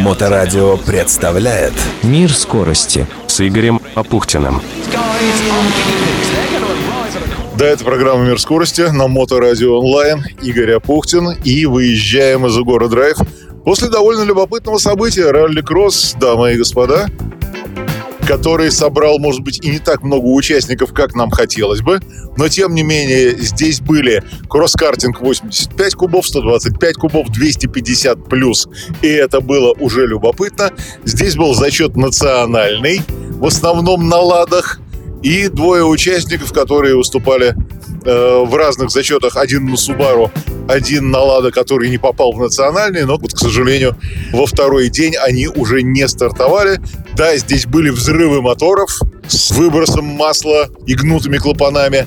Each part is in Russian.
Моторадио представляет Мир скорости с Игорем Апухтиным. Да, это программа «Мир скорости» на Моторадио онлайн. Игорь Апухтин. И выезжаем из Угора Драйв после довольно любопытного события ралли-кросс, дамы и господа, который собрал, может быть, и не так много участников, как нам хотелось бы, но, тем не менее, здесь были кросс-картинг 85 кубов, 125 кубов, 250 плюс, и это было уже любопытно. Здесь был зачет национальный, в основном на ладах, и двое участников, которые выступали э, в разных зачетах. Один на Субару, один на Лада, который не попал в национальный, но, вот, к сожалению, во второй день они уже не стартовали. Да, здесь были взрывы моторов с выбросом масла и гнутыми клапанами.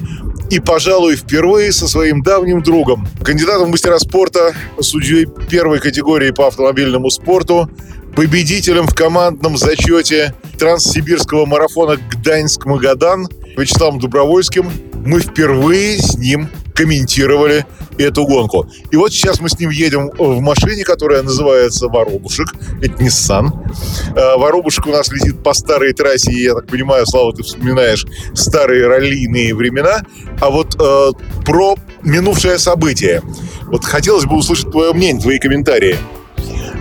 И, пожалуй, впервые со своим давним другом, кандидатом в мастера спорта, судьей первой категории по автомобильному спорту, победителем в командном зачете Транссибирского марафона Гданьск-Магадан Вячеславом Добровольским. Мы впервые с ним комментировали эту гонку. И вот сейчас мы с ним едем в машине, которая называется «Воробушек». Это Nissan. Э, «Воробушек» у нас летит по старой трассе, и, я так понимаю, Слава, ты вспоминаешь старые раллийные времена. А вот э, про минувшее событие. Вот хотелось бы услышать твое мнение, твои комментарии.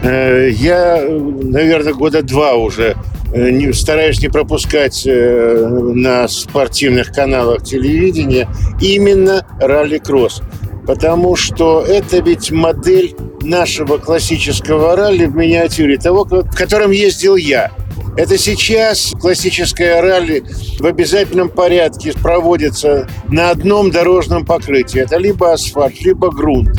Э, я, наверное, года два уже э, не, стараюсь не пропускать э, на спортивных каналах телевидения именно ралли-кросс. Потому что это ведь модель нашего классического ралли в миниатюре, того, в котором ездил я. Это сейчас классическое ралли в обязательном порядке проводится на одном дорожном покрытии. Это либо асфальт, либо грунт,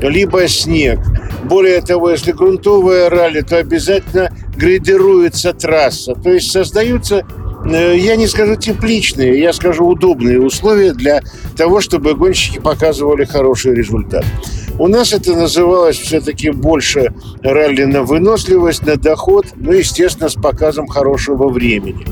либо снег – более того, если грунтовое ралли, то обязательно грейдируется трасса. То есть создаются э, я не скажу тепличные, я скажу удобные условия для того, чтобы гонщики показывали хороший результат. У нас это называлось все-таки больше ралли на выносливость, на доход, ну, естественно, с показом хорошего времени.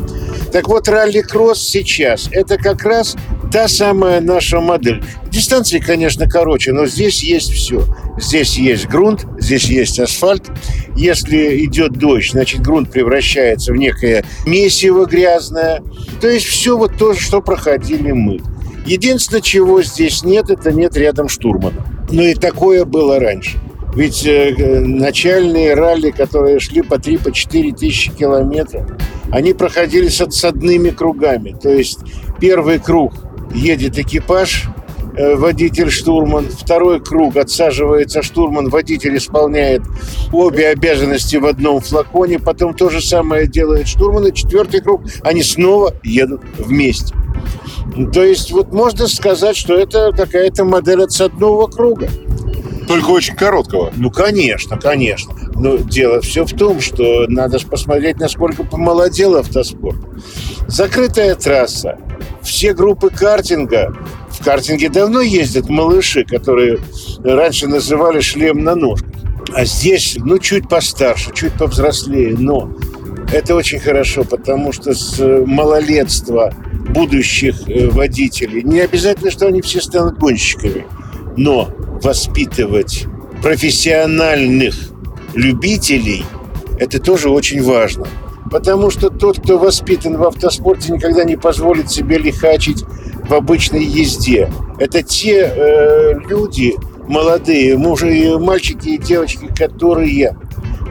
Так вот, ралли-кросс сейчас – это как раз та самая наша модель. Дистанции, конечно, короче, но здесь есть все. Здесь есть грунт, здесь есть асфальт. Если идет дождь, значит, грунт превращается в некое месиво грязное. То есть все вот то, что проходили мы. Единственное, чего здесь нет, это нет рядом штурмана. Но и такое было раньше. Ведь э, начальные ралли, которые шли по 3-4 по тысячи километров, они проходили с отсадными кругами. То есть первый круг едет экипаж, э, водитель, штурман. Второй круг отсаживается штурман, водитель исполняет обе обязанности в одном флаконе. Потом то же самое делает штурман. И четвертый круг они снова едут вместе. То есть вот можно сказать, что это какая-то модель отсадного круга. Только очень короткого. Ну, конечно, конечно. Но дело все в том, что надо же посмотреть, насколько помолодел автоспорт. Закрытая трасса. Все группы картинга. В картинге давно ездят малыши, которые раньше называли шлем на ножках. А здесь, ну, чуть постарше, чуть повзрослее, но это очень хорошо, потому что с малолетства будущих э, водителей не обязательно, что они все станут гонщиками, но воспитывать профессиональных любителей, это тоже очень важно. Потому что тот, кто воспитан в автоспорте, никогда не позволит себе лихачить в обычной езде. Это те э, люди молодые, мужи, мальчики и девочки, которые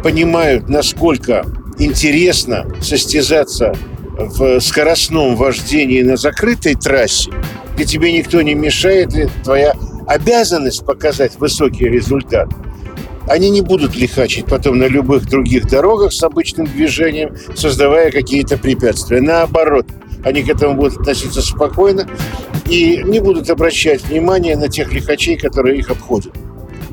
понимают, насколько интересно состязаться в скоростном вождении на закрытой трассе, где тебе никто не мешает, твоя обязанность показать высокий результат, они не будут лихачить потом на любых других дорогах с обычным движением, создавая какие-то препятствия. Наоборот, они к этому будут относиться спокойно и не будут обращать внимание на тех лихачей, которые их обходят.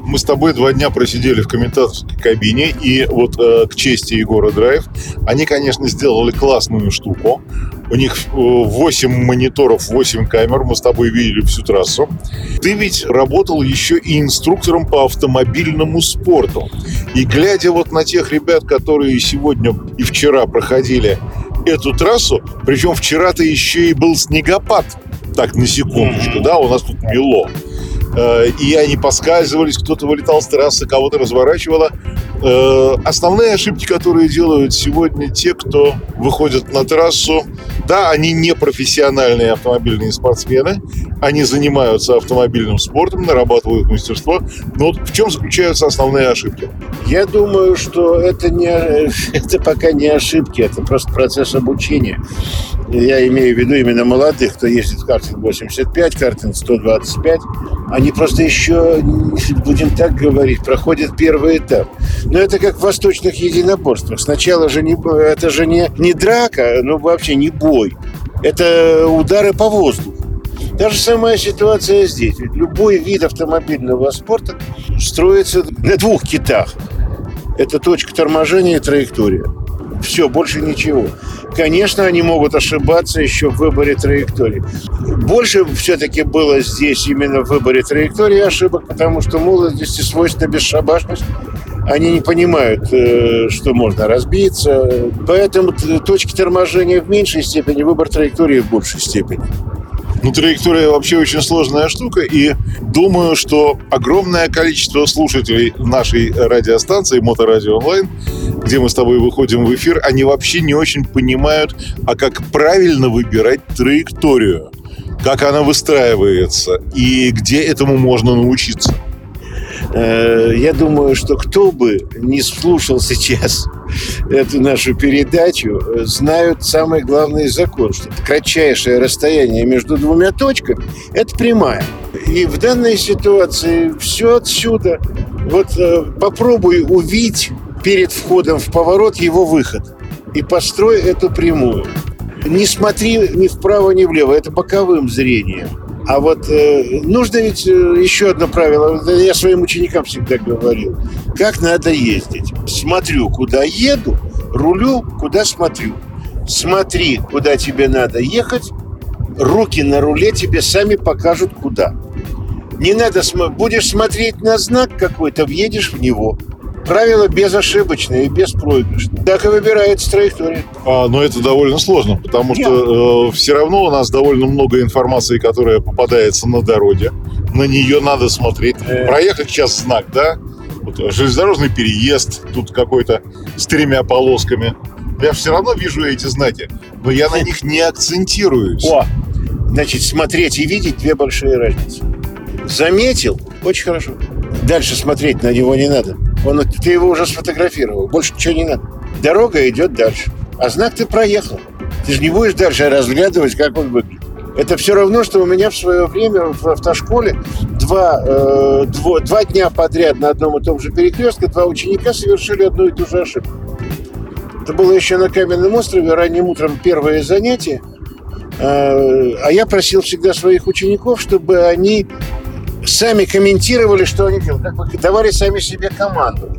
Мы с тобой два дня просидели в комментаторской кабине, и вот э, к чести Егора Драйв, они, конечно, сделали классную штуку. У них 8 э, мониторов, 8 камер, мы с тобой видели всю трассу. Ты ведь работал еще и инструктором по автомобильному спорту. И глядя вот на тех ребят, которые сегодня и вчера проходили эту трассу, причем вчера-то еще и был снегопад, так, на секундочку, да, у нас тут мело. э, и они поскальзывались, кто-то вылетал с трассы, кого-то разворачивало. Э, основные ошибки, которые делают сегодня те, кто выходят на трассу, да, они не профессиональные автомобильные спортсмены, они занимаются автомобильным спортом, нарабатывают мастерство. Но вот в чем заключаются основные ошибки? Я думаю, что это, не, это пока не ошибки, это просто процесс обучения. Я имею в виду именно молодых, кто ездит картинг 85, картинг 125. Они просто еще, будем так говорить, проходят первый этап. Но это как в восточных единоборствах. Сначала же не, это же не, не драка, ну вообще не бой. Это удары по воздуху. Та же самая ситуация здесь. Ведь любой вид автомобильного спорта строится на двух китах. Это точка торможения и траектория. Все, больше ничего. Конечно, они могут ошибаться еще в выборе траектории. Больше все-таки было здесь именно в выборе траектории ошибок, потому что молодости свойственна бесшабашность. Они не понимают, э, что можно разбиться. Поэтому точки торможения в меньшей степени, выбор траектории в большей степени. Ну, траектория вообще очень сложная штука, и думаю, что огромное количество слушателей нашей радиостанции Моторадио Онлайн, где мы с тобой выходим в эфир, они вообще не очень понимают, а как правильно выбирать траекторию, как она выстраивается и где этому можно научиться. Э, я думаю, что кто бы не слушал сейчас эту нашу передачу, знают самый главный закон, что кратчайшее расстояние между двумя точками – это прямая. И в данной ситуации все отсюда. Вот э, попробуй увидеть перед входом в поворот его выход и построй эту прямую. Не смотри ни вправо, ни влево, это боковым зрением. А вот э, нужно ведь э, еще одно правило. Я своим ученикам всегда говорил. Как надо ездить? Смотрю, куда еду, рулю, куда смотрю. Смотри, куда тебе надо ехать, руки на руле тебе сами покажут, куда. Не надо, будешь смотреть на знак какой-то, въедешь в него. Правило безошибочное и беспроигрышное. Так и выбирается траектория. А, но это довольно сложно, потому что э, все равно у нас довольно много информации, которая попадается на дороге. На нее надо смотреть. Э. Проехать сейчас знак, да? Вот, железнодорожный переезд, тут какой-то с тремя полосками. Я все равно вижу эти знаки, но я на них не акцентируюсь. О, значит, смотреть и видеть две большие разницы. Заметил? Очень хорошо. Дальше смотреть на него не надо. Он, ты его уже сфотографировал. Больше ничего не надо. Дорога идет дальше. А знак ты проехал. Ты же не будешь дальше разглядывать, как он выглядит. Это все равно, что у меня в свое время в автошколе два, э, дво, два дня подряд на одном и том же перекрестке два ученика совершили одну и ту же ошибку. Это было еще на Каменном острове, ранним утром первое занятие. Э, а я просил всегда своих учеников, чтобы они сами комментировали, что они делают. Как бы давали сами себе команду.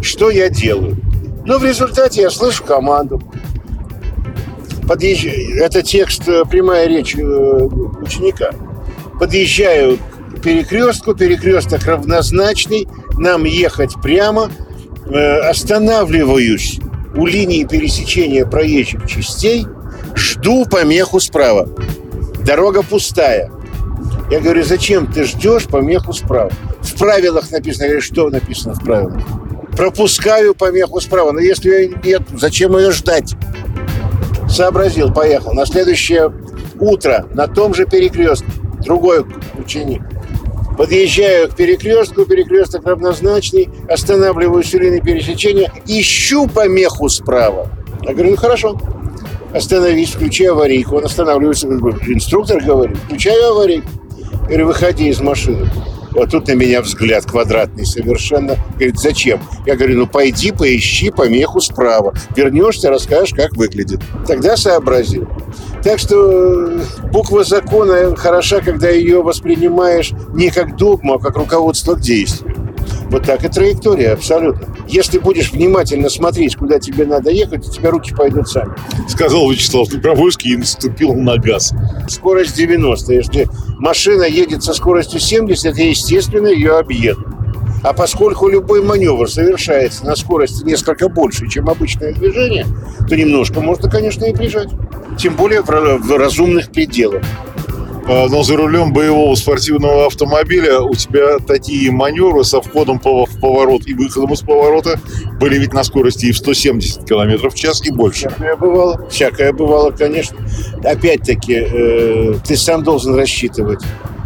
Что я делаю? Но в результате я слышу команду. Подъезжаю. Это текст, э, прямая речь э, ученика. Подъезжаю к перекрестку, перекресток равнозначный, нам ехать прямо, э, останавливаюсь у линии пересечения проезжих частей, жду помеху справа. Дорога пустая. Я говорю, зачем ты ждешь помеху справа? В правилах написано. Я говорю, что написано в правилах? Пропускаю помеху справа. Но если ее нет, зачем ее ждать? Сообразил, поехал. На следующее утро на том же перекрестке другой ученик. Подъезжаю к перекрестку, перекресток равнозначный, останавливаюсь у линии пересечения, ищу помеху справа. Я говорю, ну хорошо, остановись, включи аварийку. Он останавливается, инструктор говорит, включаю аварийку. Говорю, выходи из машины. Вот тут на меня взгляд квадратный совершенно. Говорит, зачем? Я говорю, ну пойди поищи помеху справа. Вернешься, расскажешь, как выглядит. Тогда сообразил. Так что э, буква закона хороша, когда ее воспринимаешь не как догму, а как руководство к действию. Вот так и траектория, абсолютно. Если будешь внимательно смотреть, куда тебе надо ехать, у тебя руки пойдут сами. Сказал Вячеслав Добровольский и наступил на газ. Скорость 90. Если машина едет со скоростью 70, я, естественно, ее объеду. А поскольку любой маневр совершается на скорости несколько больше, чем обычное движение, то немножко можно, конечно, и прижать. Тем более в разумных пределах. А, но за рулем боевого спортивного автомобиля у тебя такие маневры со входом в поворот и выходом из поворота были ведь на скорости и в 170 км в час и больше. Всякое бывало, всякое бывало, конечно. Опять-таки, э, ты сам должен рассчитывать.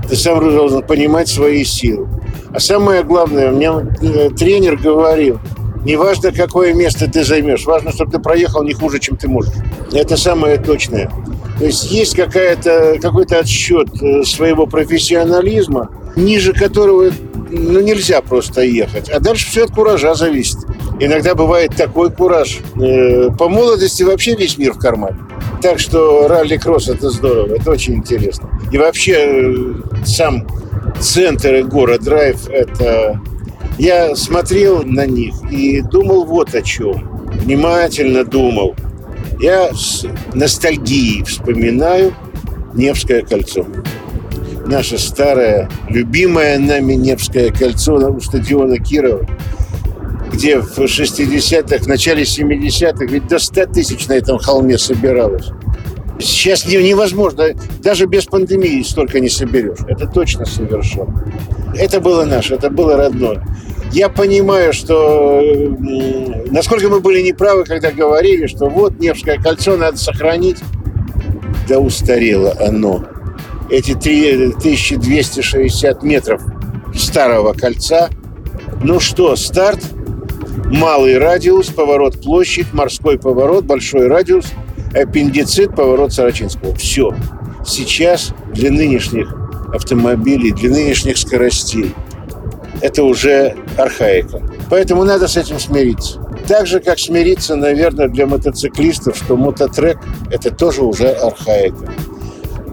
Ты сам должен понимать свои силы. А самое главное, мне э, тренер говорил, неважно, какое место ты займешь, важно, чтобы ты проехал не хуже, чем ты можешь. Это самое точное. То есть есть какая-то, какой-то отсчет э, своего профессионализма, ниже которого ну, нельзя просто ехать. А дальше все от куража зависит. Иногда бывает такой кураж. Э, по молодости вообще весь мир в кармане. Так что ралли-кросс – это здорово, это очень интересно. И вообще э, сам центр и город Драйв – это... Я смотрел на них и думал вот о чем. Внимательно думал – я с ностальгией вспоминаю Невское кольцо. Наше старое, любимое нами Невское кольцо у стадиона Кирова, где в 60-х, в начале 70-х ведь до 100 тысяч на этом холме собиралось. Сейчас невозможно, даже без пандемии столько не соберешь. Это точно совершенно. Это было наше, это было родное. Я понимаю, что насколько мы были неправы, когда говорили, что вот Невское кольцо надо сохранить. Да устарело оно. Эти 1260 метров старого кольца. Ну что, старт, малый радиус, поворот площадь, морской поворот, большой радиус, аппендицит, поворот Сарачинского. Все. Сейчас для нынешних автомобилей, для нынешних скоростей – это уже архаика. Поэтому надо с этим смириться. Так же, как смириться, наверное, для мотоциклистов, что мототрек – это тоже уже архаика.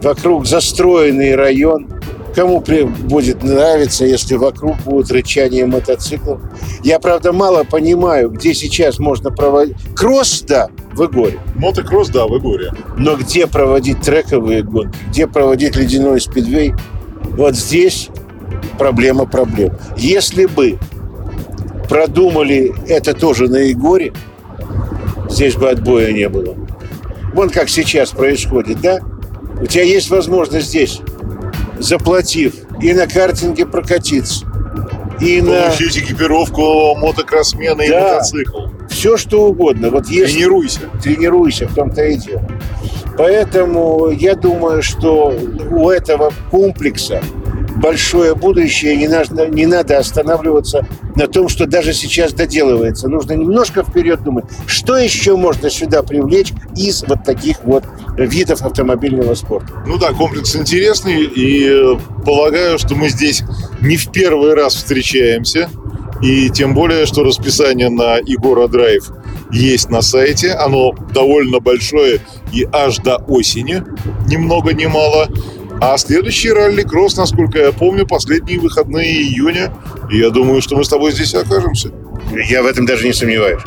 Вокруг застроенный район. Кому будет нравиться, если вокруг будет рычание мотоциклов? Я, правда, мало понимаю, где сейчас можно проводить... Кросс, да, в Игоре. Мотокросс, да, в Игоре. Но где проводить трековые гонки? Где проводить ледяной спидвей? Вот здесь проблема проблем. Если бы продумали это тоже на Егоре, здесь бы отбоя не было. Вон как сейчас происходит, да? У тебя есть возможность здесь, заплатив, и на картинге прокатиться, и Получить на... экипировку мотокроссмена да. и мотоцикл. Все, что угодно. Вот если... Тренируйся. Тренируйся, в том-то и дело. Поэтому я думаю, что у этого комплекса большое будущее, не надо, не надо останавливаться на том, что даже сейчас доделывается. Нужно немножко вперед думать, что еще можно сюда привлечь из вот таких вот видов автомобильного спорта. Ну да, комплекс интересный, и э, полагаю, что мы здесь не в первый раз встречаемся. И тем более, что расписание на Егора Драйв есть на сайте. Оно довольно большое и аж до осени, ни много ни мало. А следующий ралли-кросс, насколько я помню, последние выходные июня. И я думаю, что мы с тобой здесь окажемся. Я в этом даже не сомневаюсь.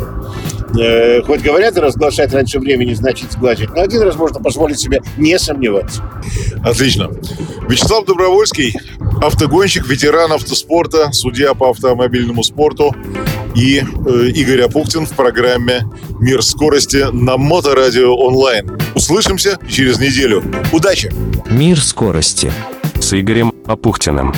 Э, хоть говорят, разглашать раньше времени значит сглазить, но один раз можно позволить себе не сомневаться. Отлично. Вячеслав Добровольский, автогонщик, ветеран автоспорта, судья по автомобильному спорту и э, Игорь Апухтин в программе «Мир скорости» на Моторадио онлайн. Услышимся через неделю. Удачи! «Мир скорости» с Игорем Апухтиным.